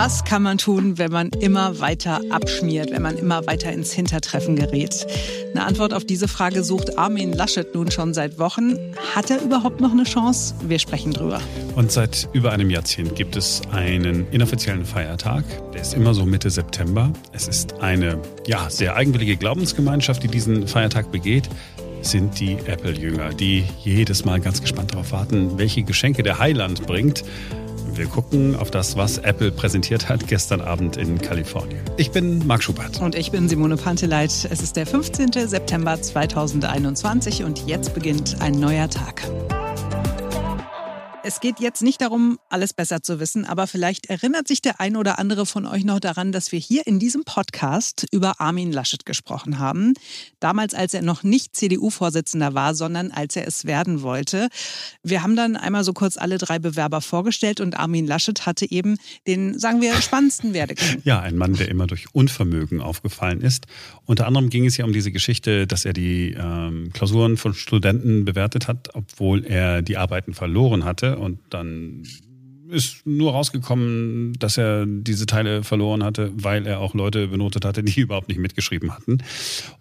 Was kann man tun, wenn man immer weiter abschmiert, wenn man immer weiter ins Hintertreffen gerät? Eine Antwort auf diese Frage sucht Armin Laschet nun schon seit Wochen. Hat er überhaupt noch eine Chance? Wir sprechen drüber. Und seit über einem Jahrzehnt gibt es einen inoffiziellen Feiertag. Der ist immer so Mitte September. Es ist eine ja, sehr eigenwillige Glaubensgemeinschaft, die diesen Feiertag begeht sind die Apple-Jünger, die jedes Mal ganz gespannt darauf warten, welche Geschenke der Heiland bringt. Wir gucken auf das, was Apple präsentiert hat gestern Abend in Kalifornien. Ich bin Marc Schubert. Und ich bin Simone Panteleit. Es ist der 15. September 2021 und jetzt beginnt ein neuer Tag. Es geht jetzt nicht darum, alles besser zu wissen, aber vielleicht erinnert sich der ein oder andere von euch noch daran, dass wir hier in diesem Podcast über Armin Laschet gesprochen haben. Damals, als er noch nicht CDU-Vorsitzender war, sondern als er es werden wollte. Wir haben dann einmal so kurz alle drei Bewerber vorgestellt und Armin Laschet hatte eben den, sagen wir, spannendsten Werdegang. Ja, ein Mann, der immer durch Unvermögen aufgefallen ist. Unter anderem ging es ja um diese Geschichte, dass er die ähm, Klausuren von Studenten bewertet hat, obwohl er die Arbeiten verloren hatte und dann ist nur rausgekommen, dass er diese Teile verloren hatte, weil er auch Leute benotet hatte, die überhaupt nicht mitgeschrieben hatten.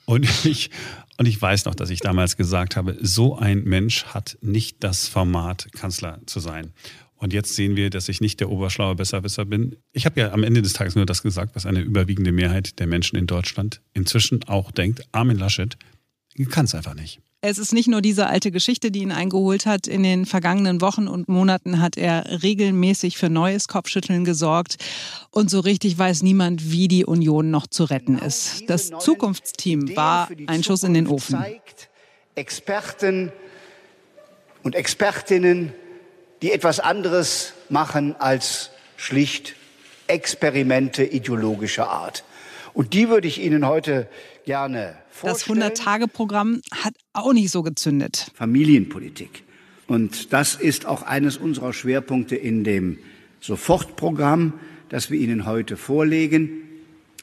Und ich, und ich weiß noch, dass ich damals gesagt habe, so ein Mensch hat nicht das Format, Kanzler zu sein. Und jetzt sehen wir, dass ich nicht der oberschlaue Besserwisser bin. Ich habe ja am Ende des Tages nur das gesagt, was eine überwiegende Mehrheit der Menschen in Deutschland inzwischen auch denkt. Armin Laschet kann es einfach nicht. Es ist nicht nur diese alte Geschichte, die ihn eingeholt hat. In den vergangenen Wochen und Monaten hat er regelmäßig für neues Kopfschütteln gesorgt. Und so richtig weiß niemand, wie die Union noch zu retten genau ist. Das Zukunftsteam war ein Schuss in den Ofen. Experten und Expertinnen, die etwas anderes machen als schlicht Experimente ideologischer Art. Und die würde ich Ihnen heute gerne vorstellen. Das 100-Tage-Programm hat auch nicht so gezündet. Familienpolitik. Und das ist auch eines unserer Schwerpunkte in dem Sofortprogramm, das wir Ihnen heute vorlegen.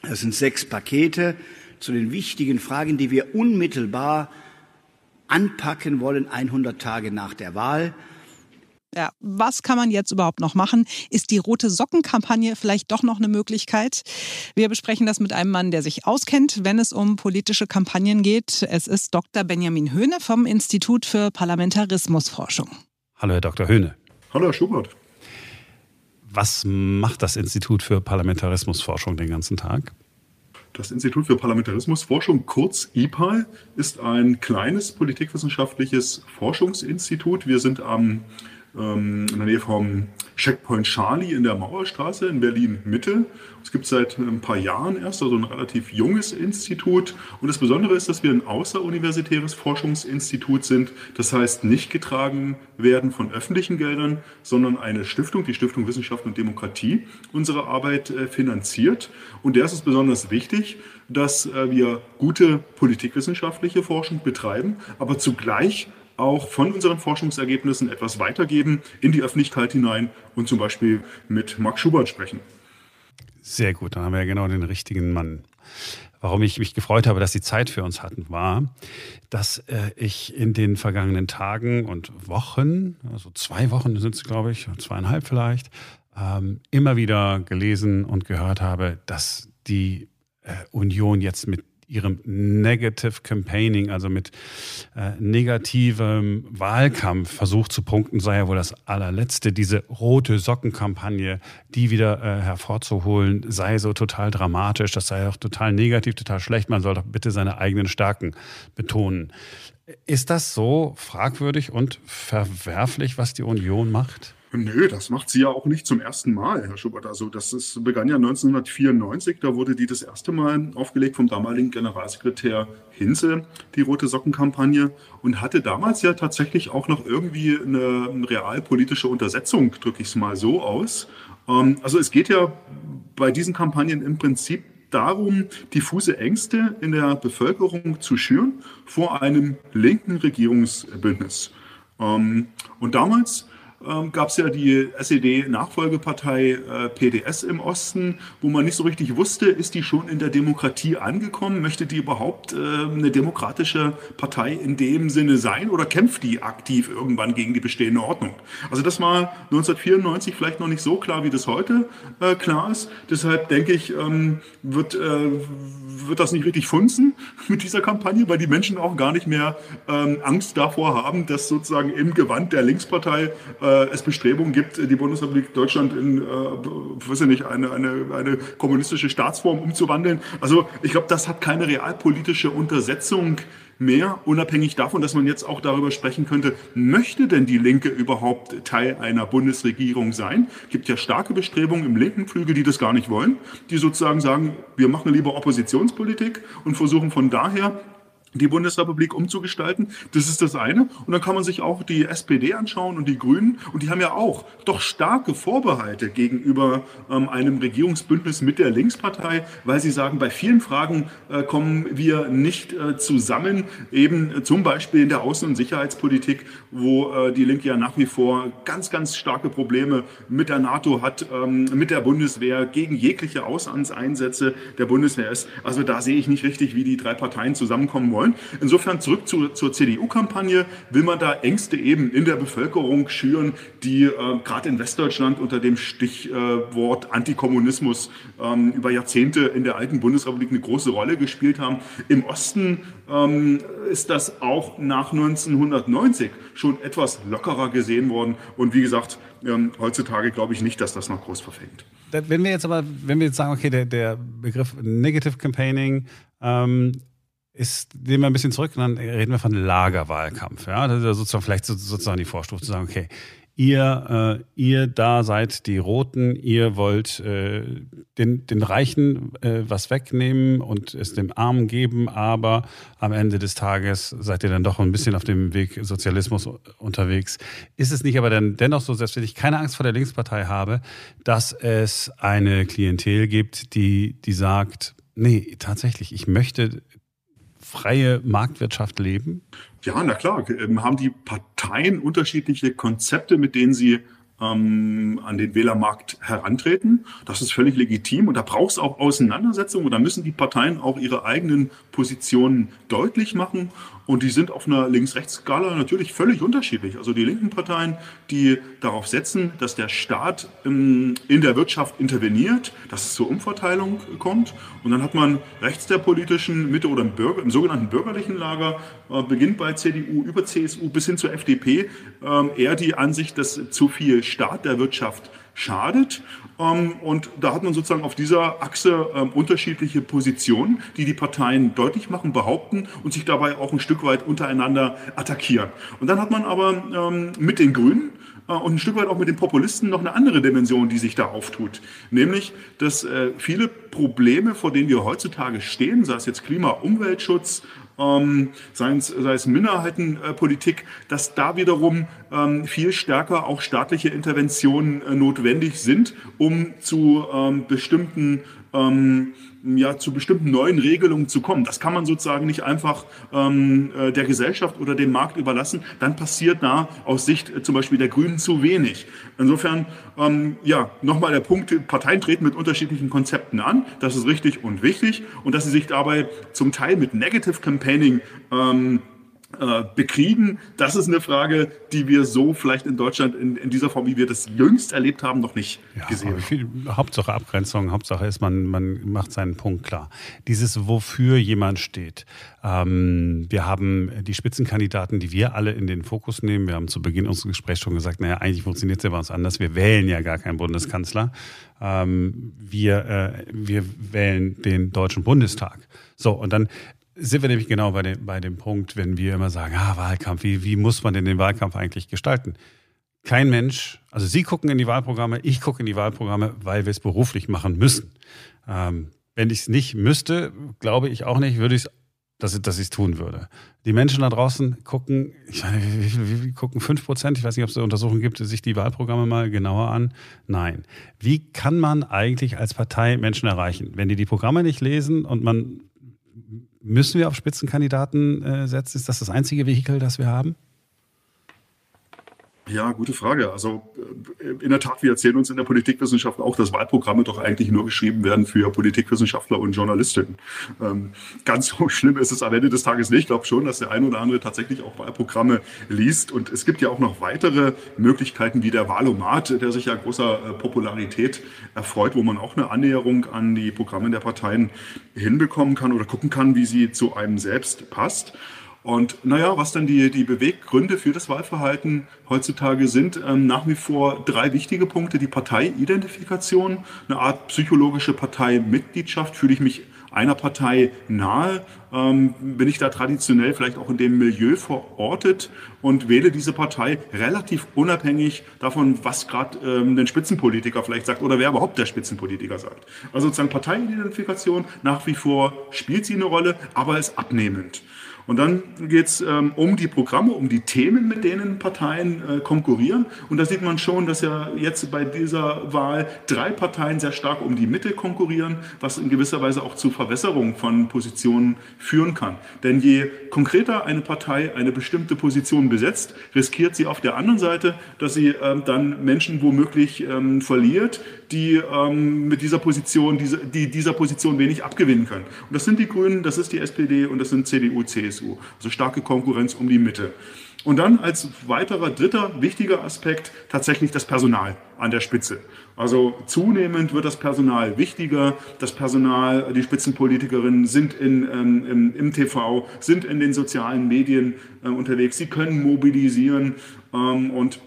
Das sind sechs Pakete zu den wichtigen Fragen, die wir unmittelbar anpacken wollen, 100 Tage nach der Wahl. Ja, was kann man jetzt überhaupt noch machen? Ist die rote Sockenkampagne vielleicht doch noch eine Möglichkeit? Wir besprechen das mit einem Mann, der sich auskennt, wenn es um politische Kampagnen geht. Es ist Dr. Benjamin Höhne vom Institut für Parlamentarismusforschung. Hallo, Herr Dr. Höhne. Hallo, Herr Schubert. Was macht das Institut für Parlamentarismusforschung den ganzen Tag? Das Institut für Parlamentarismusforschung, kurz IPAL, ist ein kleines politikwissenschaftliches Forschungsinstitut. Wir sind am ähm, in der Nähe vom Checkpoint Charlie in der Mauerstraße in Berlin Mitte. Es gibt seit ein paar Jahren erst, also ein relativ junges Institut. Und das Besondere ist, dass wir ein außeruniversitäres Forschungsinstitut sind. Das heißt, nicht getragen werden von öffentlichen Geldern, sondern eine Stiftung, die Stiftung Wissenschaft und Demokratie, unsere Arbeit äh, finanziert. Und der ist es besonders wichtig, dass äh, wir gute politikwissenschaftliche Forschung betreiben, aber zugleich auch von unseren Forschungsergebnissen etwas weitergeben in die Öffentlichkeit hinein und zum Beispiel mit Marc Schubert sprechen. Sehr gut, dann haben wir ja genau den richtigen Mann. Warum ich mich gefreut habe, dass Sie Zeit für uns hatten, war, dass äh, ich in den vergangenen Tagen und Wochen, also zwei Wochen sind es, glaube ich, zweieinhalb vielleicht, ähm, immer wieder gelesen und gehört habe, dass die äh, Union jetzt mit ihrem Negative Campaigning, also mit äh, negativem Wahlkampf versucht zu punkten, sei ja wohl das allerletzte. Diese rote Sockenkampagne, die wieder äh, hervorzuholen, sei so total dramatisch, das sei auch total negativ, total schlecht. Man soll doch bitte seine eigenen Stärken betonen. Ist das so fragwürdig und verwerflich, was die Union macht? Nö, das macht sie ja auch nicht zum ersten Mal, Herr Schubert. Also das ist, begann ja 1994, da wurde die das erste Mal aufgelegt vom damaligen Generalsekretär Hinze, die Rote Sockenkampagne, und hatte damals ja tatsächlich auch noch irgendwie eine, realpolitische Untersetzung, drücke ich es mal so aus. Ähm, also es geht ja bei diesen Kampagnen im Prinzip darum, diffuse Ängste in der Bevölkerung zu schüren vor einem linken Regierungsbündnis. Ähm, und damals ähm, gab es ja die SED-Nachfolgepartei äh, PDS im Osten, wo man nicht so richtig wusste, ist die schon in der Demokratie angekommen? Möchte die überhaupt äh, eine demokratische Partei in dem Sinne sein oder kämpft die aktiv irgendwann gegen die bestehende Ordnung? Also das war 1994 vielleicht noch nicht so klar, wie das heute äh, klar ist. Deshalb denke ich, ähm, wird, äh, wird das nicht richtig funzen mit dieser Kampagne, weil die Menschen auch gar nicht mehr ähm, Angst davor haben, dass sozusagen im Gewand der Linkspartei äh, es Bestrebungen gibt, die Bundesrepublik Deutschland in, äh, weiß ich nicht, eine, eine, eine kommunistische Staatsform umzuwandeln. Also ich glaube, das hat keine realpolitische Untersetzung mehr, unabhängig davon, dass man jetzt auch darüber sprechen könnte, möchte denn die Linke überhaupt Teil einer Bundesregierung sein? Es gibt ja starke Bestrebungen im linken Flügel, die das gar nicht wollen, die sozusagen sagen, wir machen lieber Oppositionspolitik und versuchen von daher die Bundesrepublik umzugestalten. Das ist das eine. Und dann kann man sich auch die SPD anschauen und die Grünen. Und die haben ja auch doch starke Vorbehalte gegenüber ähm, einem Regierungsbündnis mit der Linkspartei, weil sie sagen, bei vielen Fragen äh, kommen wir nicht äh, zusammen. Eben äh, zum Beispiel in der Außen- und Sicherheitspolitik, wo äh, die Linke ja nach wie vor ganz, ganz starke Probleme mit der NATO hat, ähm, mit der Bundeswehr, gegen jegliche Auslandseinsätze der Bundeswehr ist. Also da sehe ich nicht richtig, wie die drei Parteien zusammenkommen wollen wollen. Insofern zurück zu, zur CDU-Kampagne will man da Ängste eben in der Bevölkerung schüren, die äh, gerade in Westdeutschland unter dem Stichwort äh, Antikommunismus ähm, über Jahrzehnte in der alten Bundesrepublik eine große Rolle gespielt haben. Im Osten ähm, ist das auch nach 1990 schon etwas lockerer gesehen worden. Und wie gesagt, ähm, heutzutage glaube ich nicht, dass das noch groß verfängt. Wenn wir jetzt aber, wenn wir jetzt sagen, okay, der, der Begriff Negative Campaigning ähm, ist, nehmen wir ein bisschen zurück und dann reden wir von Lagerwahlkampf. Ja, das ist sozusagen vielleicht sozusagen die Vorstufe zu sagen, okay, ihr, äh, ihr da seid die Roten, ihr wollt äh, den, den Reichen äh, was wegnehmen und es dem Armen geben, aber am Ende des Tages seid ihr dann doch ein bisschen auf dem Weg Sozialismus unterwegs. Ist es nicht aber dann dennoch so, selbst wenn ich keine Angst vor der Linkspartei habe, dass es eine Klientel gibt, die, die sagt, nee, tatsächlich, ich möchte freie Marktwirtschaft leben? Ja, na klar. Ähm, haben die Parteien unterschiedliche Konzepte, mit denen sie ähm, an den Wählermarkt herantreten. Das ist völlig legitim und da braucht es auch Auseinandersetzungen und da müssen die Parteien auch ihre eigenen Positionen deutlich machen und die sind auf einer Links-Rechts-Skala natürlich völlig unterschiedlich. Also die linken Parteien, die darauf setzen, dass der Staat in der Wirtschaft interveniert, dass es zur Umverteilung kommt. Und dann hat man rechts der politischen Mitte oder im, Bürger, im sogenannten bürgerlichen Lager, äh, beginnt bei CDU über CSU bis hin zur FDP, äh, eher die Ansicht, dass zu viel Staat der Wirtschaft schadet. Ähm, und da hat man sozusagen auf dieser Achse ähm, unterschiedliche Positionen, die die Parteien deutlich machen, behaupten und sich dabei auch ein Stück weit untereinander attackieren. Und dann hat man aber ähm, mit den Grünen äh, und ein Stück weit auch mit den Populisten noch eine andere Dimension, die sich da auftut. Nämlich, dass äh, viele Probleme, vor denen wir heutzutage stehen, sei es jetzt Klima, Umweltschutz, ähm, sei, es, sei es Minderheitenpolitik, dass da wiederum ähm, viel stärker auch staatliche Interventionen äh, notwendig sind, um zu ähm, bestimmten ähm, ja, zu bestimmten neuen Regelungen zu kommen. Das kann man sozusagen nicht einfach ähm, äh, der Gesellschaft oder dem Markt überlassen. Dann passiert da aus Sicht äh, zum Beispiel der Grünen zu wenig. Insofern, ähm, ja, nochmal der Punkt, Parteien treten mit unterschiedlichen Konzepten an. Das ist richtig und wichtig. Und dass sie sich dabei zum Teil mit Negative Campaigning ähm, äh, bekriegen, das ist eine Frage, die wir so vielleicht in Deutschland in, in dieser Form, wie wir das jüngst erlebt haben, noch nicht ja, gesehen haben. Hauptsache Abgrenzung, Hauptsache ist, man, man macht seinen Punkt klar. Dieses, wofür jemand steht. Ähm, wir haben die Spitzenkandidaten, die wir alle in den Fokus nehmen. Wir haben zu Beginn unseres Gesprächs schon gesagt, naja, eigentlich funktioniert es ja bei uns anders. Wir wählen ja gar keinen Bundeskanzler. Ähm, wir, äh, wir wählen den Deutschen Bundestag. So, und dann sind wir nämlich genau bei dem, bei dem Punkt, wenn wir immer sagen, ah, Wahlkampf, wie, wie muss man denn den Wahlkampf eigentlich gestalten? Kein Mensch, also Sie gucken in die Wahlprogramme, ich gucke in die Wahlprogramme, weil wir es beruflich machen müssen. Ähm, wenn ich es nicht müsste, glaube ich auch nicht, würde ich dass, dass ich es tun würde. Die Menschen da draußen gucken, ich meine, wie wie viel gucken? 5 Prozent? Ich weiß nicht, ob es Untersuchungen gibt, sich die Wahlprogramme mal genauer an. Nein. Wie kann man eigentlich als Partei Menschen erreichen? Wenn die die Programme nicht lesen und man Müssen wir auf Spitzenkandidaten äh, setzen? Ist das das einzige Vehikel, das wir haben? Ja, gute Frage. Also äh, in der Tat, wir erzählen uns in der Politikwissenschaft auch, dass Wahlprogramme doch eigentlich nur geschrieben werden für Politikwissenschaftler und Journalistinnen. Ähm, ganz so schlimm ist es am Ende des Tages nicht. Ich glaube schon, dass der ein oder andere tatsächlich auch Wahlprogramme liest. Und es gibt ja auch noch weitere Möglichkeiten wie der Wahlomat, der sich ja großer äh, Popularität erfreut, wo man auch eine Annäherung an die Programme der Parteien hinbekommen kann oder gucken kann, wie sie zu einem selbst passt. Und naja, was dann die, die Beweggründe für das Wahlverhalten heutzutage sind, ähm, nach wie vor drei wichtige Punkte. Die Parteiidentifikation, eine Art psychologische Parteimitgliedschaft. Fühle ich mich einer Partei nahe? Ähm, bin ich da traditionell vielleicht auch in dem Milieu verortet und wähle diese Partei relativ unabhängig davon, was gerade ähm, ein Spitzenpolitiker vielleicht sagt oder wer überhaupt der Spitzenpolitiker sagt. Also sozusagen Parteiidentifikation nach wie vor spielt sie eine Rolle, aber ist abnehmend. Und dann geht es ähm, um die Programme, um die Themen, mit denen Parteien äh, konkurrieren. Und da sieht man schon, dass ja jetzt bei dieser Wahl drei Parteien sehr stark um die Mitte konkurrieren, was in gewisser Weise auch zu Verwässerung von Positionen führen kann. Denn je konkreter eine Partei eine bestimmte Position besetzt, riskiert sie auf der anderen Seite, dass sie ähm, dann Menschen womöglich ähm, verliert, die ähm, mit dieser Position, diese, die dieser Position wenig abgewinnen können. Und das sind die Grünen, das ist die SPD und das sind CDU, CSU. Also starke Konkurrenz um die Mitte. Und dann als weiterer dritter wichtiger Aspekt tatsächlich das Personal an der Spitze. Also zunehmend wird das Personal wichtiger. Das Personal, die Spitzenpolitikerinnen sind in, ähm, im, im, TV, sind in den sozialen Medien äh, unterwegs. Sie können mobilisieren ähm, und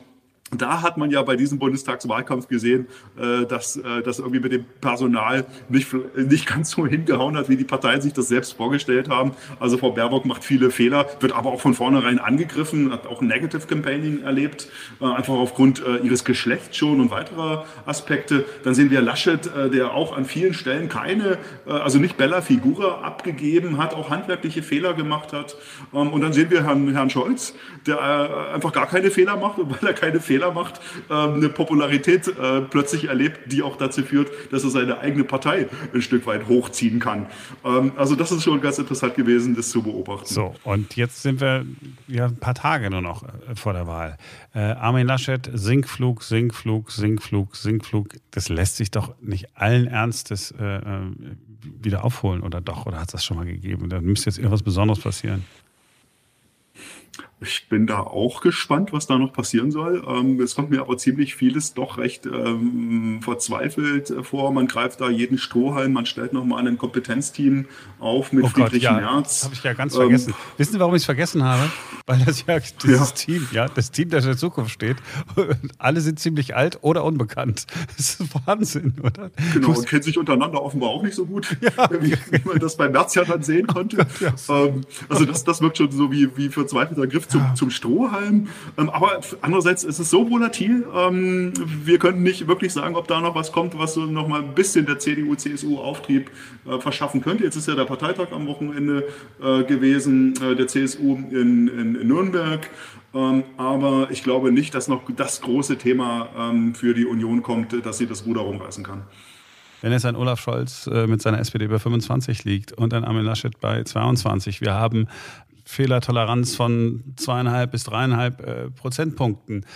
da hat man ja bei diesem Bundestagswahlkampf gesehen, äh, dass äh, das irgendwie mit dem Personal nicht, nicht ganz so hingehauen hat, wie die Parteien sich das selbst vorgestellt haben. Also Frau Baerbock macht viele Fehler, wird aber auch von vornherein angegriffen, hat auch Negative Campaigning erlebt, äh, einfach aufgrund ihres Geschlechts schon und weiterer Aspekte. Dann sehen wir Laschet, der auch an vielen Stellen keine, also nicht Bella Figura abgegeben hat, auch handwerkliche Fehler gemacht hat. Ähm, und dann sehen wir Herrn, Herrn Scholz, der einfach gar keine Fehler macht weil er keine Fehler Fehler macht, ähm, eine Popularität äh, plötzlich erlebt, die auch dazu führt, dass er seine eigene Partei ein Stück weit hochziehen kann. Ähm, also das ist schon ganz interessant gewesen, das zu beobachten. So, und jetzt sind wir ja ein paar Tage nur noch äh, vor der Wahl. Äh, Armin Laschet, Sinkflug, Sinkflug, Sinkflug, Sinkflug. Das lässt sich doch nicht allen Ernstes wieder aufholen oder doch? Oder hat es das schon mal gegeben? Da müsste jetzt irgendwas Besonderes passieren. Ich bin da auch gespannt, was da noch passieren soll. Ähm, es kommt mir aber ziemlich vieles doch recht ähm, verzweifelt vor. Man greift da jeden Strohhalm, man stellt nochmal ein Kompetenzteam auf mit oh Friedrich Gott, ja, Merz. Das habe ich ja ganz ähm, vergessen. Wissen Sie, warum ich es vergessen habe? Weil das ja dieses ja. Team, ja, das Team, das in der Zukunft steht, alle sind ziemlich alt oder unbekannt. Das ist Wahnsinn, oder? Genau, und kennen sich untereinander offenbar auch nicht so gut, ja. wie, wie, man das bei Merz ja dann sehen konnte. Ja. Ähm, also das, das wirkt schon so wie, wie verzweifelter Griff zum, ja. zum Strohhalm. Ähm, aber andererseits ist es so volatil, ähm, wir können nicht wirklich sagen, ob da noch was kommt, was so noch mal ein bisschen der CDU, CSU Auftrieb äh, verschaffen könnte. Jetzt ist ja der Parteitag am Wochenende äh, gewesen, äh, der CSU in, in, in Nürnberg. Ähm, aber ich glaube nicht, dass noch das große Thema ähm, für die Union kommt, dass sie das Ruder rumreißen kann. Wenn jetzt ein Olaf Scholz äh, mit seiner SPD bei 25 liegt und ein Armin Laschet bei 22, wir haben Fehlertoleranz von zweieinhalb bis dreieinhalb äh, Prozentpunkten.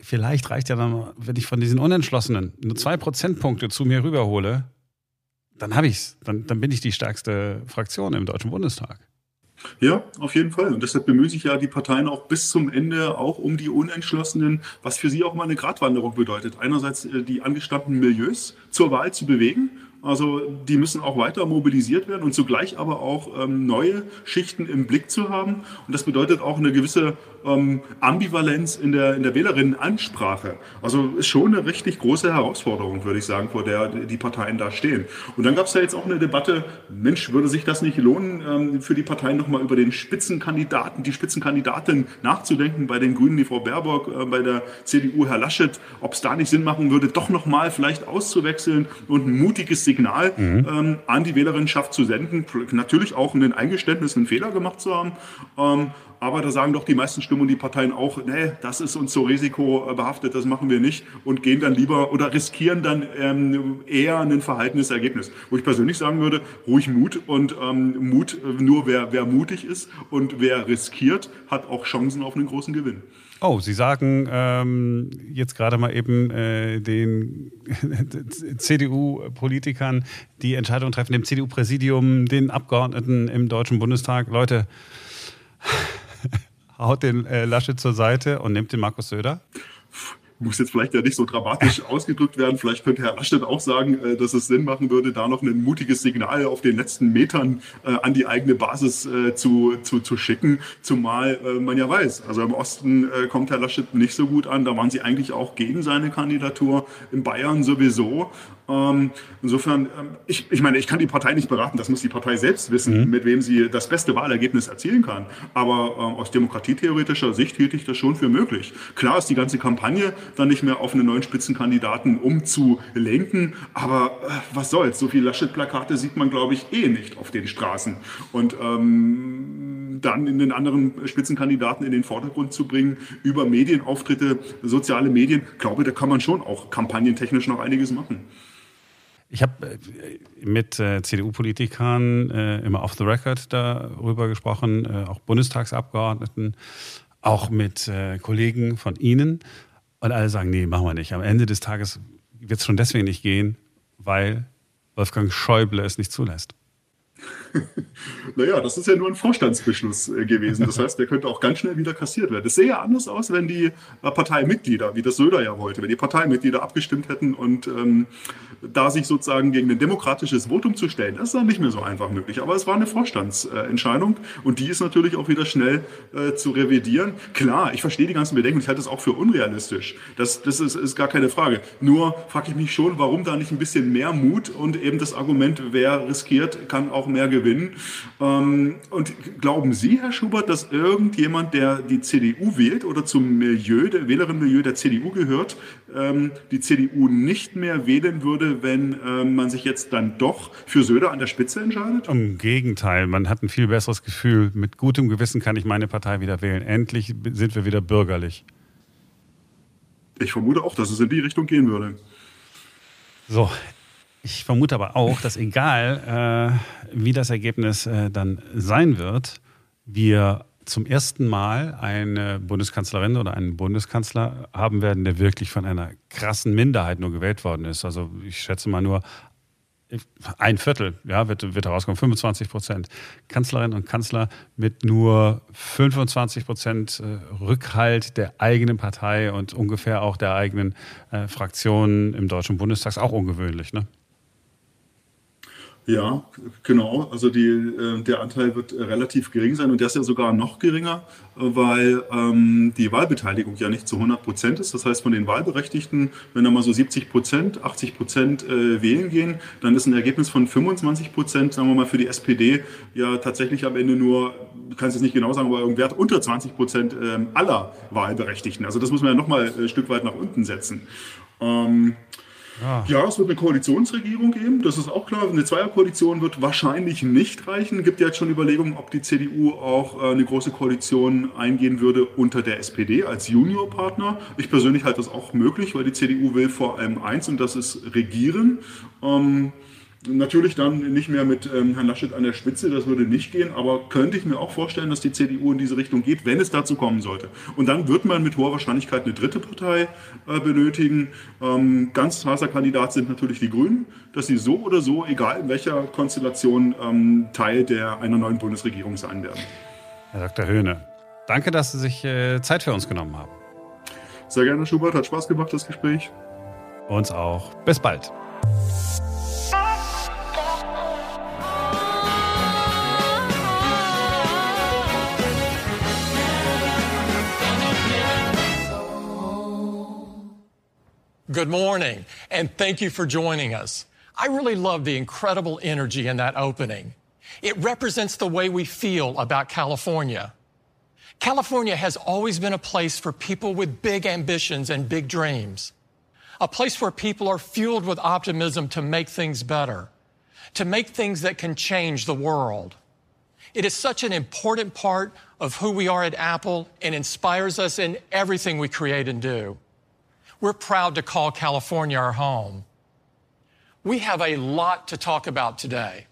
Vielleicht reicht ja dann, wenn ich von diesen Unentschlossenen nur zwei Prozentpunkte zu mir rüberhole, dann habe ich's. Dann, dann bin ich die stärkste Fraktion im Deutschen Bundestag. Ja, auf jeden Fall. Und deshalb bemühen sich ja die Parteien auch bis zum Ende auch um die Unentschlossenen, was für sie auch mal eine Gratwanderung bedeutet. Einerseits äh, die angestammten Milieus zur Wahl zu bewegen also die müssen auch weiter mobilisiert werden und zugleich aber auch ähm, neue Schichten im Blick zu haben. Und das bedeutet auch eine gewisse ähm, Ambivalenz in der, in der Wählerinnenansprache. Also ist schon eine richtig große Herausforderung, würde ich sagen, vor der die Parteien da stehen. Und dann gab es ja jetzt auch eine Debatte, Mensch, würde sich das nicht lohnen, ähm, für die Parteien nochmal über den Spitzenkandidaten, die Spitzenkandidatin nachzudenken, bei den Grünen die Frau Baerbock, äh, bei der CDU Herr Laschet, ob es da nicht Sinn machen würde, doch nochmal vielleicht auszuwechseln und ein mutiges Signal mhm. ähm, an die Wählerinschaft zu senden. Natürlich auch ein Eingeständnis, einen Fehler gemacht zu haben. Ähm, Aber da sagen doch die meisten Stimmen und die Parteien auch, nee, das ist uns so risikobehaftet, das machen wir nicht und gehen dann lieber oder riskieren dann ähm, eher ein verhaltenes Ergebnis. Wo ich persönlich sagen würde, ruhig Mut und ähm, Mut, äh, nur wer, wer mutig ist und wer riskiert, hat auch Chancen auf einen großen Gewinn. Oh, Sie sagen ähm, jetzt gerade mal eben äh, den CDU-Politikern, die Entscheidung treffen, dem CDU-Präsidium, den Abgeordneten im Deutschen Bundestag, Leute, haut den äh, Laschet zur Seite und nimmt den Markus Söder? muss jetzt vielleicht ja nicht so dramatisch ausgedrückt werden. Vielleicht könnte Herr Laschet auch sagen, äh, dass es Sinn machen würde, da noch ein mutiges Signal auf den letzten Metern äh, an die eigene Basis äh, zu, zu, zu schicken. Zumal man ja weiß, also im Osten kommt Herr Laschet nicht so gut an. Da waren sie eigentlich auch gegen seine Kandidatur. In Bayern sowieso. Ähm, insofern, ähm, ich, ich meine, ich kann die Partei nicht beraten, das muss die Partei selbst wissen, mhm. mit wem sie das beste Wahlergebnis erzielen kann. Aber ähm, aus demokratietheoretischer Sicht hielt ich das schon für möglich. Klar ist die ganze Kampagne dann nicht mehr auf einen neuen Spitzenkandidaten umzulenken, aber äh, was soll's, so viele Laschet-Plakate sieht man, glaube ich, eh nicht auf den Straßen. Und ähm, dann in den anderen Spitzenkandidaten in den Vordergrund zu bringen, über Medienauftritte, soziale Medien, glaube, da kann man schon auch kampagnentechnisch noch einiges machen. Ich habe äh, mit äh, CDU-Politikern äh, immer off the record darüber gesprochen, äh, auch Bundestagsabgeordneten, auch mit äh, Kollegen von Ihnen. Und alle sagen, nee, machen wir nicht. Am Ende des Tages wird es schon deswegen nicht gehen, weil Wolfgang Schäuble es nicht zulässt. naja, das ist ja nur ein Vorstandsbeschluss äh, gewesen. Das heißt, der könnte auch ganz schnell wieder kassiert werden. Das sähe ja anders aus, wenn die äh, Parteimitglieder, wie das Söder ja wollte, wenn die Parteimitglieder abgestimmt hätten und ähm, da sich sozusagen gegen ein demokratisches Votum zu stellen, das ist dann nicht mehr so einfach möglich. Aber es war eine Vorstandsentscheidung und die ist natürlich auch wieder schnell äh, zu revidieren. Klar, ich verstehe die ganzen Bedenken, ich halte es auch für unrealistisch. Das, das ist, ist gar keine Frage. Nur frage ich mich schon, warum da nicht ein bisschen mehr Mut und eben das Argument, wer riskiert, kann auch mehr gewinnen. Ähm, und glauben Sie, Herr Schubert, dass irgendjemand, der die CDU wählt oder zum Milieu, der Wählerinnenmilieu der CDU gehört, ähm, die CDU nicht mehr wählen würde, wenn ähm, man sich jetzt dann doch für Söder an der Spitze entscheidet? Im Gegenteil, man hat ein viel besseres Gefühl. Mit gutem Gewissen kann ich meine Partei wieder wählen. Endlich sind wir wieder bürgerlich. Ich vermute auch, dass es in die Richtung gehen würde. So, ich vermute aber auch, dass egal, äh, wie das Ergebnis äh, dann sein wird, wir zum ersten Mal eine Bundeskanzlerin oder einen Bundeskanzler haben werden, der wirklich von einer krassen Minderheit nur gewählt worden ist. Also ich schätze mal nur ein Viertel, ja, wird, wird herauskommen, 25 Prozent. Kanzlerinnen und Kanzler mit nur 25 Prozent äh, Rückhalt der eigenen Partei und ungefähr auch der eigenen äh, Fraktion im Deutschen Bundestag. Auch ungewöhnlich, ne? Ja, genau. Also die, äh, der Anteil wird relativ gering sein und der ist ja sogar noch geringer, weil ähm, die Wahlbeteiligung ja nicht zu 100 Prozent ist. Das heißt, von den Wahlberechtigten, wenn da mal so 70 Prozent, 80 Prozent äh, wählen gehen, dann ist ein Ergebnis von 25 Prozent, sagen wir mal, für die SPD ja tatsächlich am Ende nur, kann es nicht genau sagen, aber ein Wert unter 20 Prozent äh, aller Wahlberechtigten. Also das muss man ja nochmal ein Stück weit nach unten setzen. Ähm, Ah. Ja, es wird eine Koalitionsregierung geben, das ist auch klar. Eine Zweierkoalition wird wahrscheinlich nicht reichen. Es gibt ja jetzt schon Überlegungen, ob die CDU auch äh, eine große Koalition eingehen würde unter der SPD als Juniorpartner. Ich persönlich halte das auch möglich, weil die CDU will vor allem eins und das ist regieren. Ähm, Natürlich dann nicht mehr mit ähm, Herrn Laschet an der Spitze, das würde nicht gehen, aber könnte ich mir auch vorstellen, dass die CDU in diese Richtung geht, wenn es dazu kommen sollte. Und dann wird man mit hoher Wahrscheinlichkeit eine dritte Partei äh, benötigen. Ähm, ganz heißer Kandidat sind natürlich die Grünen, dass sie so oder so, egal in welcher Konstellation, ähm, Teil der einer neuen Bundesregierung sein werden. Herr Dr. Höhne, danke, dass Sie sich äh, Zeit für uns genommen haben. Sehr gerne, Schubert. Hat Spaß gemacht, das Gespräch. Uns auch. Bis bald. Good morning, and thank you for joining us. I really love the incredible energy in that opening. It represents the way we feel about California. California has always been a place for people with big ambitions and big dreams. A place where people are fueled with optimism to make things better, to make things that can change the world. It is such an important part of who we are at Apple and inspires us in everything we create and do. We're proud to call California our home. We have a lot to talk about today.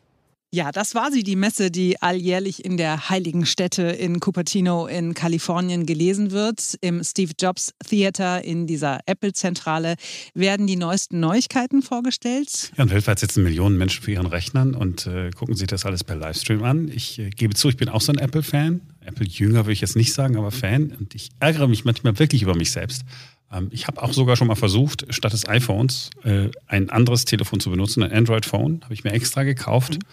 Ja, das war sie, die Messe, die alljährlich in der Heiligen Stätte in Cupertino in Kalifornien gelesen wird. Im Steve Jobs Theater in dieser Apple-Zentrale werden die neuesten Neuigkeiten vorgestellt. Ja, und weltweit sitzen Millionen Menschen für ihren Rechnern und äh, gucken sich das alles per Livestream an. Ich äh, gebe zu, ich bin auch so ein Apple-Fan. Apple-Jünger würde ich jetzt nicht sagen, aber Fan. Und ich ärgere mich manchmal wirklich über mich selbst. Ähm, ich habe auch sogar schon mal versucht, statt des iPhones äh, ein anderes Telefon zu benutzen, ein Android-Phone. Habe ich mir extra gekauft. Mhm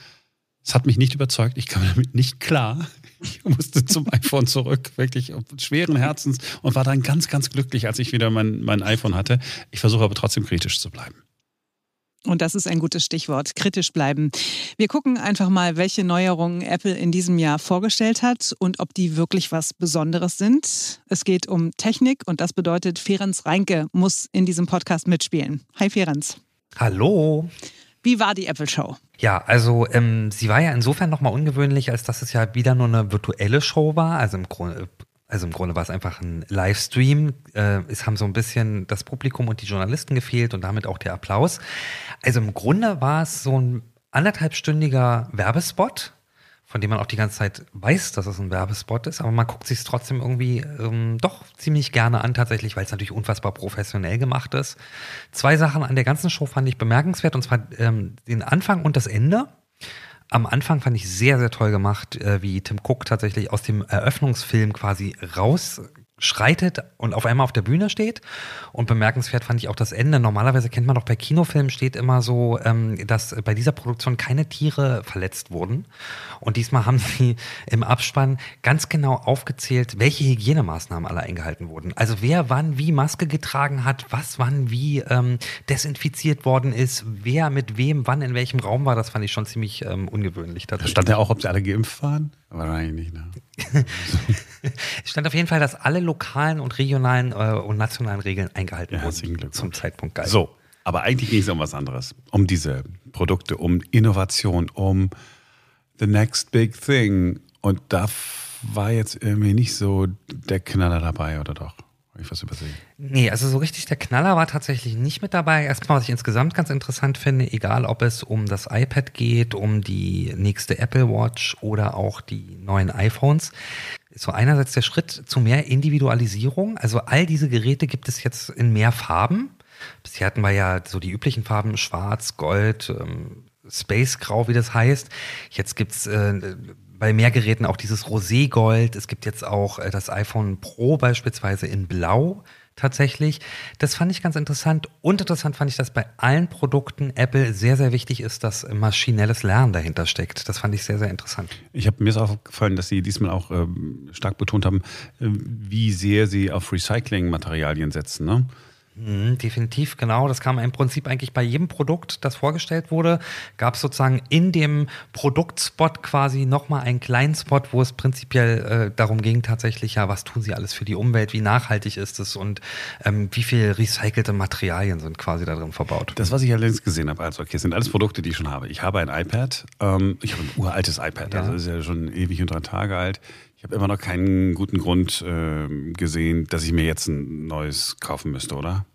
es hat mich nicht überzeugt. Ich kam damit nicht klar. Ich musste zum iPhone zurück, wirklich schweren Herzens und war dann ganz, ganz glücklich, als ich wieder mein, mein iPhone hatte. Ich versuche aber trotzdem kritisch zu bleiben. Und das ist ein gutes Stichwort, kritisch bleiben. Wir gucken einfach mal, welche Neuerungen Apple in diesem Jahr vorgestellt hat und ob die wirklich was Besonderes sind. Es geht um Technik und das bedeutet, Ferenc Reinke muss in diesem Podcast mitspielen. Hi Ferenc. Hallo. Wie war die Apple Show? Ja, also ähm, sie war ja insofern nochmal ungewöhnlich, als dass es ja wieder nur eine virtuelle Show war. Also im Grunde, also im Grunde war es einfach ein Livestream. Äh, es haben so ein bisschen das Publikum und die Journalisten gefehlt und damit auch der Applaus. Also im Grunde war es so ein anderthalbstündiger Werbespot von dem man auch die ganze Zeit weiß, dass es ein Werbespot ist, aber man guckt sich es trotzdem irgendwie ähm, doch ziemlich gerne an, tatsächlich, weil es natürlich unfassbar professionell gemacht ist. Zwei Sachen an der ganzen Show fand ich bemerkenswert, und zwar ähm, den Anfang und das Ende. Am Anfang fand ich sehr, sehr toll gemacht, äh, wie Tim Cook tatsächlich aus dem Eröffnungsfilm quasi raus schreitet und auf einmal auf der Bühne steht. Und bemerkenswert fand ich auch das Ende. Normalerweise kennt man doch bei Kinofilmen steht immer so, ähm, dass bei dieser Produktion keine Tiere verletzt wurden. Und diesmal haben sie im Abspann ganz genau aufgezählt, welche Hygienemaßnahmen alle eingehalten wurden. Also wer wann wie Maske getragen hat, was wann wie ähm, desinfiziert worden ist, wer mit wem wann in welchem Raum war, das fand ich schon ziemlich ähm, ungewöhnlich. Da stand ja auch, ob sie alle geimpft waren? Wahrscheinlich nicht, ne? es stand auf jeden Fall, dass alle lokalen und regionalen äh, und nationalen Regeln eingehalten ja, wurden zum Zeitpunkt geil. So, aber eigentlich ging es um was anderes. Um diese Produkte, um Innovation, um the next big thing. Und da war jetzt irgendwie nicht so der Knaller dabei, oder doch? Habe ich was übersehen? Nee, also so richtig der Knaller war tatsächlich nicht mit dabei. Erstmal, was ich insgesamt ganz interessant finde, egal ob es um das iPad geht, um die nächste Apple Watch oder auch die neuen iPhones, ist so einerseits der Schritt zu mehr Individualisierung. Also all diese Geräte gibt es jetzt in mehr Farben. Bisher hatten wir ja so die üblichen Farben Schwarz, Gold, ähm, Space Grau, wie das heißt. Jetzt gibt's äh, bei mehr Geräten auch dieses Roségold. Es gibt jetzt auch äh, das iPhone Pro beispielsweise in Blau tatsächlich. Das fand ich ganz interessant. Und interessant fand ich, dass bei allen Produkten Apple sehr, sehr wichtig ist, dass maschinelles Lernen dahinter steckt. Das fand ich sehr, sehr interessant. Ich habe mir aufgefallen, dass Sie diesmal auch ähm, stark betont haben, äh, wie sehr Sie auf Recycling-Materialien setzen. Ne? Mhm, definitiv, genau. Das kam im Prinzip eigentlich bei jedem Produkt, das vorgestellt wurde, gab es sozusagen in dem Produktspot quasi nochmal einen kleinen Spot, wo es prinzipiell äh, darum ging, tatsächlich, ja, was tun sie alles für die Umwelt, wie nachhaltig ist es und ähm, wie viel recycelte Materialien sind quasi da drin verbaut. Das, was ich allerdings gesehen habe, also okay, sind alles Produkte, die ich schon habe. Ich habe ein iPad, ähm, ich habe ein uraltes iPad, ja. also ist ja schon ewig und drei Tage alt. Ich habe immer noch keinen guten Grund äh, gesehen, dass ich mir jetzt ein neues kaufen müsste, oder?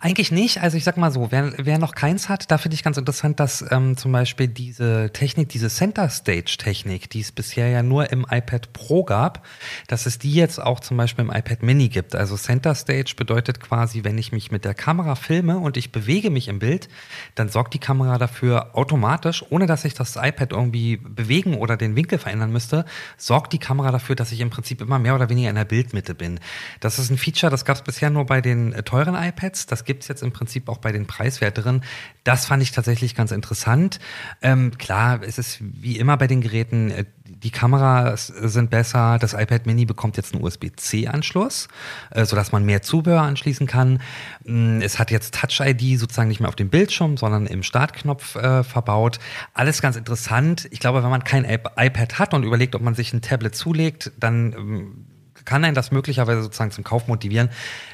Eigentlich nicht. Also ich sag mal so, wer, wer noch keins hat, da finde ich ganz interessant, dass ähm, zum Beispiel diese Technik, diese Center Stage Technik, die es bisher ja nur im iPad Pro gab, dass es die jetzt auch zum Beispiel im iPad Mini gibt. Also Center Stage bedeutet quasi, wenn ich mich mit der Kamera filme und ich bewege mich im Bild, dann sorgt die Kamera dafür automatisch, ohne dass ich das iPad irgendwie bewegen oder den Winkel verändern müsste, sorgt die Kamera dafür, dass ich im Prinzip immer mehr oder weniger in der Bildmitte bin. Das ist ein Feature, das gab es bisher nur bei den äh, teuren iPads. Das gibt es jetzt im Prinzip auch bei den preiswerteren. Das fand ich tatsächlich ganz interessant. Ähm, klar, es ist wie immer bei den Geräten, äh, die Kameras sind besser. Das iPad Mini bekommt jetzt einen USB-C-Anschluss, äh, sodass man mehr Zubehör anschließen kann. Mm, es hat jetzt Touch-ID sozusagen nicht mehr auf dem Bildschirm, sondern im Startknopf äh, verbaut. Alles ganz interessant. Ich glaube, wenn man kein iPad hat und überlegt, ob man sich ein Tablet zulegt, dann ähm, kann einen das möglicherweise sozusagen zum Kauf motivieren,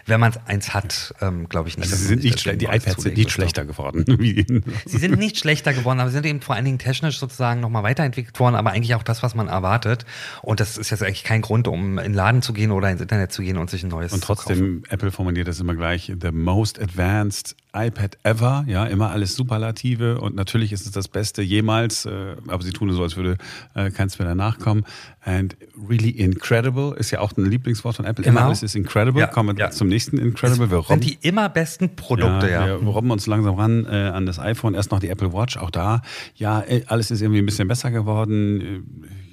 wenn man eins hat, ähm, glaube ich nicht. Also sie sind nicht die iPads sind nicht schlechter geworden. sie sind nicht schlechter geworden, aber sie sind eben vor allen Dingen technisch sozusagen nochmal weiterentwickelt worden, aber eigentlich auch das, was man erwartet. Und das ist jetzt eigentlich kein Grund, um in den Laden zu gehen oder ins Internet zu gehen und sich ein neues und trotzdem, zu kaufen. Apple formuliert das immer gleich, the most advanced iPad ever, ja, immer alles Superlative und natürlich ist es das Beste jemals, äh, aber sie tun so, als würde äh, keins mehr danach kommen. And really incredible ist ja auch ein Lieblingswort von Apple. Genau. Immer alles ist incredible. Ja, Kommen wir ja. zum nächsten Incredible. Wir robben, sind die immer besten Produkte, ja. ja. Wir robben uns langsam ran äh, an das iPhone, erst noch die Apple Watch, auch da. Ja, äh, alles ist irgendwie ein bisschen besser geworden äh,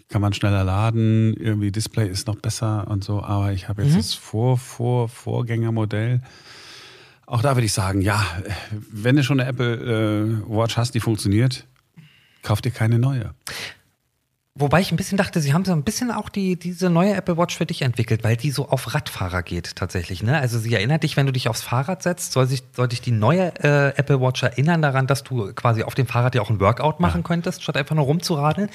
kann man schneller laden, irgendwie Display ist noch besser und so, aber ich habe jetzt mhm. das Vor, Vor, Vorgängermodell auch da würde ich sagen, ja, wenn du schon eine Apple äh, Watch hast, die funktioniert, kauf dir keine neue. Wobei ich ein bisschen dachte, sie haben so ein bisschen auch die, diese neue Apple Watch für dich entwickelt, weil die so auf Radfahrer geht tatsächlich. Ne? Also sie erinnert dich, wenn du dich aufs Fahrrad setzt, soll sich, soll dich die neue äh, Apple Watch erinnern daran, dass du quasi auf dem Fahrrad ja auch ein Workout machen ja. könntest, statt einfach nur rumzuradeln.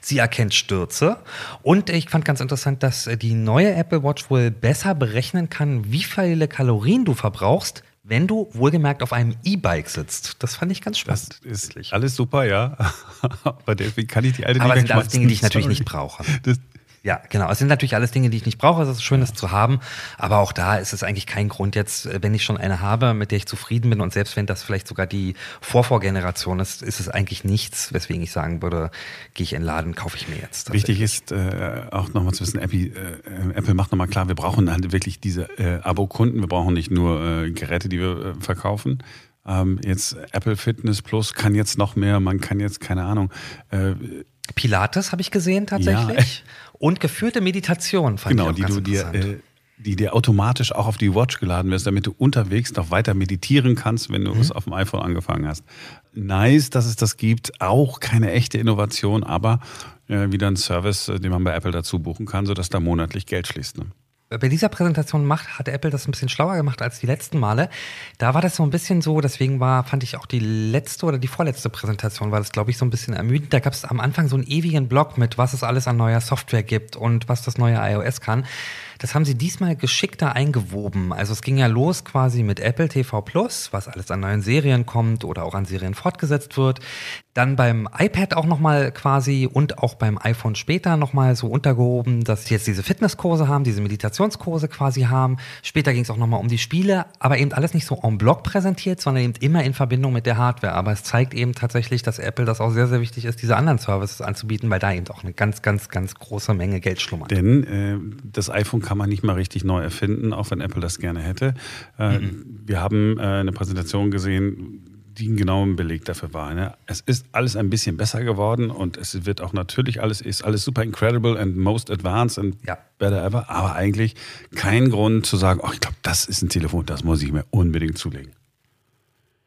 Sie erkennt Stürze. Und ich fand ganz interessant, dass die neue Apple Watch wohl besser berechnen kann, wie viele Kalorien du verbrauchst, wenn du wohlgemerkt auf einem E-Bike sitzt. Das fand ich ganz spannend. Das ist alles super, ja. Aber deswegen kann ich die alte Aber nicht Aber sind alles Dinge, die ich natürlich nicht brauche. Das, ja, genau. Es sind natürlich alles Dinge, die ich nicht brauche. Es ist schön, das zu haben. Aber auch da ist es eigentlich kein Grund jetzt, wenn ich schon eine habe, mit der ich zufrieden bin und selbst wenn das vielleicht sogar die Vorvorgeneration ist, ist es eigentlich nichts, weswegen ich sagen würde, gehe ich in den Laden, kaufe ich mir jetzt. Wichtig ist äh, auch nochmal zu wissen, Apple, äh, Apple macht nochmal klar, wir brauchen halt wirklich diese äh, Abo-Kunden. Wir brauchen nicht nur äh, Geräte, die wir äh, verkaufen. Ähm, jetzt Apple Fitness Plus kann jetzt noch mehr, man kann jetzt, keine Ahnung, äh, Pilates habe ich gesehen tatsächlich. Ja. Und geführte Meditation fand genau, ich auch die du dir, äh, die dir automatisch auch auf die Watch geladen wirst, damit du unterwegs noch weiter meditieren kannst, wenn du mhm. es auf dem iPhone angefangen hast. Nice, dass es das gibt. Auch keine echte Innovation, aber äh, wieder ein Service, äh, den man bei Apple dazu buchen kann, sodass da monatlich Geld schließt. Ne? Bei dieser Präsentation macht, hat Apple das ein bisschen schlauer gemacht als die letzten Male. Da war das so ein bisschen so, deswegen war, fand ich auch die letzte oder die vorletzte Präsentation war das, glaube ich, so ein bisschen ermüdend. Da gab es am Anfang so einen ewigen Blog mit, was es alles an neuer Software gibt und was das neue iOS kann. Das haben sie diesmal geschickter eingewoben. Also es ging ja los quasi mit Apple TV Plus, was alles an neuen Serien kommt oder auch an Serien fortgesetzt wird. Dann beim iPad auch nochmal quasi und auch beim iPhone später nochmal so untergehoben, dass sie jetzt diese Fitnesskurse haben, diese Meditationskurse quasi haben. Später ging es auch nochmal um die Spiele, aber eben alles nicht so en bloc präsentiert, sondern eben immer in Verbindung mit der Hardware. Aber es zeigt eben tatsächlich, dass Apple das auch sehr, sehr wichtig ist, diese anderen Services anzubieten, weil da eben auch eine ganz, ganz, ganz große Menge Geld schlummert. Denn äh, das iPhone kann man nicht mal richtig neu erfinden, auch wenn Apple das gerne hätte. Äh, mhm. Wir haben äh, eine Präsentation gesehen, die ein genauer Beleg dafür war. Ne? Es ist alles ein bisschen besser geworden und es wird auch natürlich alles, ist alles super incredible and most advanced and ja. better ever, aber eigentlich kein Grund zu sagen, oh, ich glaube, das ist ein Telefon, das muss ich mir unbedingt zulegen.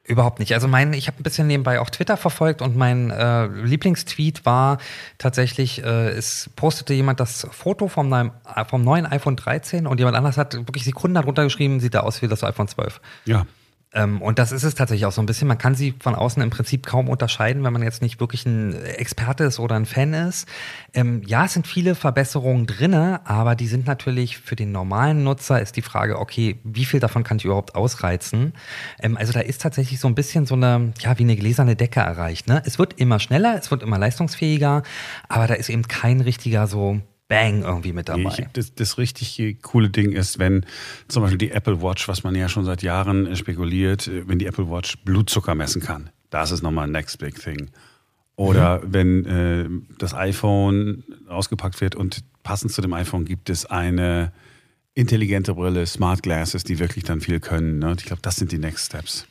Überhaupt nicht. Also mein, ich habe ein bisschen nebenbei auch Twitter verfolgt und mein äh, Lieblingstweet war tatsächlich, äh, es postete jemand das Foto vom neuen, vom neuen iPhone 13 und jemand anders hat wirklich Sekunden darunter geschrieben, sieht da aus wie das iPhone 12. Ja. Ähm, und das ist es tatsächlich auch so ein bisschen. Man kann sie von außen im Prinzip kaum unterscheiden, wenn man jetzt nicht wirklich ein Experte ist oder ein Fan ist. Ähm, ja, es sind viele Verbesserungen drinne, aber die sind natürlich für den normalen Nutzer ist die Frage, okay, wie viel davon kann ich überhaupt ausreizen? Ähm, also da ist tatsächlich so ein bisschen so eine, ja, wie eine gläserne Decke erreicht. Ne? Es wird immer schneller, es wird immer leistungsfähiger, aber da ist eben kein richtiger so Bang irgendwie mit dabei. Ich, das, das richtig coole Ding ist, wenn zum Beispiel die Apple Watch, was man ja schon seit Jahren spekuliert, wenn die Apple Watch Blutzucker messen kann. Das ist nochmal ein next big thing. Oder mhm. wenn äh, das iPhone ausgepackt wird und passend zu dem iPhone gibt es eine intelligente Brille, Smart Glasses, die wirklich dann viel können. Ne? Ich glaube, das sind die Next Steps.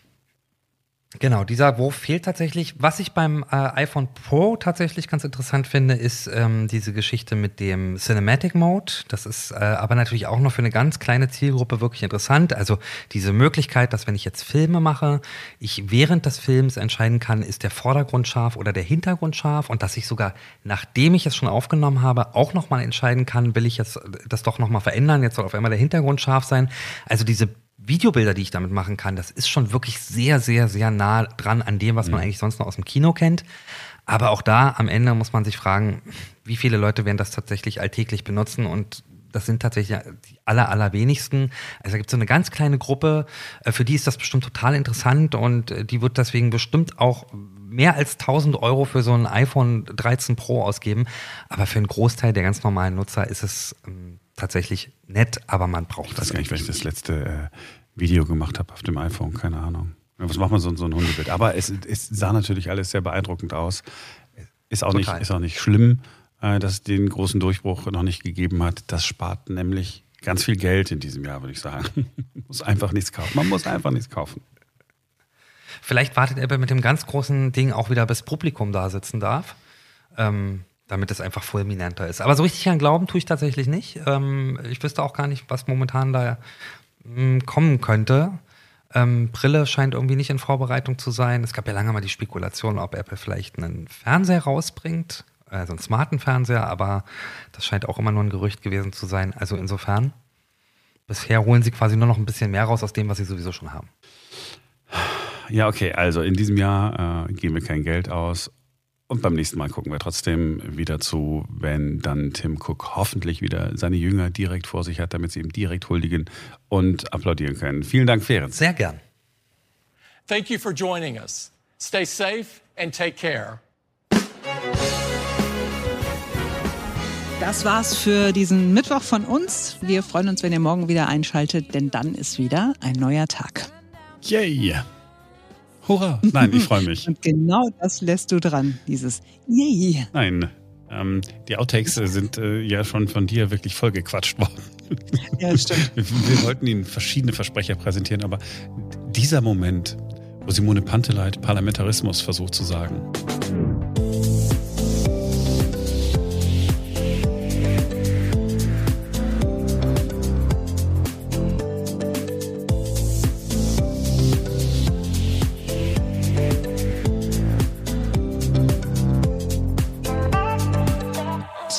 Genau, dieser Wurf fehlt tatsächlich. Was ich beim äh, iPhone Pro tatsächlich ganz interessant finde, ist ähm, diese Geschichte mit dem Cinematic Mode. Das ist äh, aber natürlich auch noch für eine ganz kleine Zielgruppe wirklich interessant. Also diese Möglichkeit, dass wenn ich jetzt Filme mache, ich während des Films entscheiden kann, ist der Vordergrund scharf oder der Hintergrund scharf und dass ich sogar, nachdem ich es schon aufgenommen habe, auch nochmal entscheiden kann, will ich jetzt das doch nochmal verändern, jetzt soll auf einmal der Hintergrund scharf sein. Also diese Videobilder, die ich damit machen kann, das ist schon wirklich sehr, sehr, sehr nah dran an dem, was man mhm. eigentlich sonst noch aus dem Kino kennt. Aber auch da am Ende muss man sich fragen, wie viele Leute werden das tatsächlich alltäglich benutzen und das sind tatsächlich die aller, allerwenigsten. Also da gibt es so eine ganz kleine Gruppe, äh, für die ist das bestimmt total interessant und äh, die wird deswegen bestimmt auch mehr als 1000 Euro für so ein iPhone 13 Pro ausgeben. Aber für einen Großteil der ganz normalen Nutzer ist es ähm, tatsächlich nett, aber man braucht das. Ich weiß gar nicht, wenn ich das letzte äh, Video gemacht habe auf dem iPhone, keine Ahnung. Was macht man so, so ein Hundebild? Aber es, es, sah natürlich alles sehr beeindruckend aus. Ist auch, nicht, ist auch nicht schlimm, äh, dass es den großen Durchbruch noch nicht gegeben hat. Das spart nämlich ganz viel Geld in diesem Jahr, würde ich sagen. Man muss einfach nichts kaufen. Man muss einfach nichts kaufen. Vielleicht wartet Apple mit dem ganz großen Ding auch wieder, bis Publikum da sitzen darf. Ähm, damit es einfach fulminanter ist. Aber so richtig an Glauben tue ich tatsächlich nicht. Ähm, ich wüsste auch gar nicht, was momentan da ähm, kommen könnte. Ähm, Brille scheint irgendwie nicht in Vorbereitung zu sein. Es gab ja lange mal die Spekulation, ob Apple vielleicht einen Fernseher rausbringt, also einen smarten Fernseher, aber das scheint auch immer nur ein Gerücht gewesen zu sein. Also insofern, bisher holen sie quasi nur noch ein bisschen mehr raus aus dem, was sie sowieso schon haben. Ja, okay, also in diesem Jahr äh, geben wir kein Geld aus. Und beim nächsten Mal gucken wir trotzdem wieder zu, wenn dann Tim Cook hoffentlich wieder seine Jünger direkt vor sich hat, damit sie ihm direkt huldigen und applaudieren können. Vielen Dank, Ferenc. Sehr gern. Thank you for joining us. Stay safe and take care. Das war's für diesen Mittwoch von uns. Wir freuen uns, wenn ihr morgen wieder einschaltet, denn dann ist wieder ein neuer Tag. Yay! Hurra! Nein, ich freue mich. Und genau das lässt du dran, dieses Yay. Nein, ähm, die Outtakes sind äh, ja schon von dir wirklich vollgequatscht worden. Ja, stimmt. Wir, wir, wollten Ihnen verschiedene Versprecher präsentieren, aber dieser Moment, wo Simone Panteleit Parlamentarismus versucht zu sagen.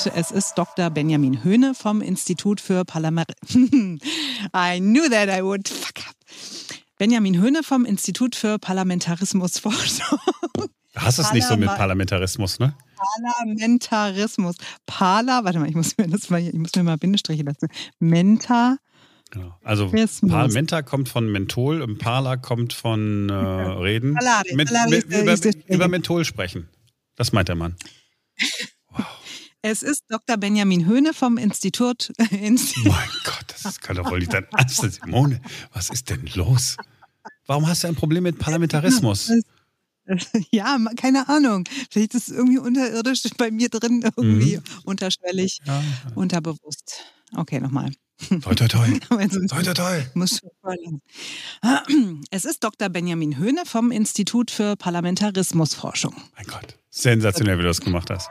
Es ist Dr. Benjamin Höhne vom Institut für Parlament. I knew that I would fuck up. Benjamin Höhne vom Institut für Parlamentarismusforschung. Hast es nicht so mit Parlamentarismus, ne? Parlamentarismus. Pala, warte mal, ich muss mir das mal, ich muss mir mal Bindestriche dazu. Menta. Genau. Also Parlamenta kommt von Menthol und Parla kommt von äh, Reden. Palade, mit, Palade mit, über, über Menthol sprechen. Das meint der Mann. Es ist Dr. Benjamin Höhne vom Institut. mein Gott, das kann doch wohl nicht dein Ernst Simone, was ist denn los? Warum hast du ein Problem mit Parlamentarismus? Ja, keine Ahnung. Vielleicht ist es irgendwie unterirdisch bei mir drin, irgendwie mhm. unterschwellig, ja, ja. unterbewusst. Okay, nochmal. Toi, toi, toi. toi, toi, toi. Muss es ist Dr. Benjamin Höhne vom Institut für Parlamentarismusforschung. Mein Gott, sensationell, wie du das gemacht hast.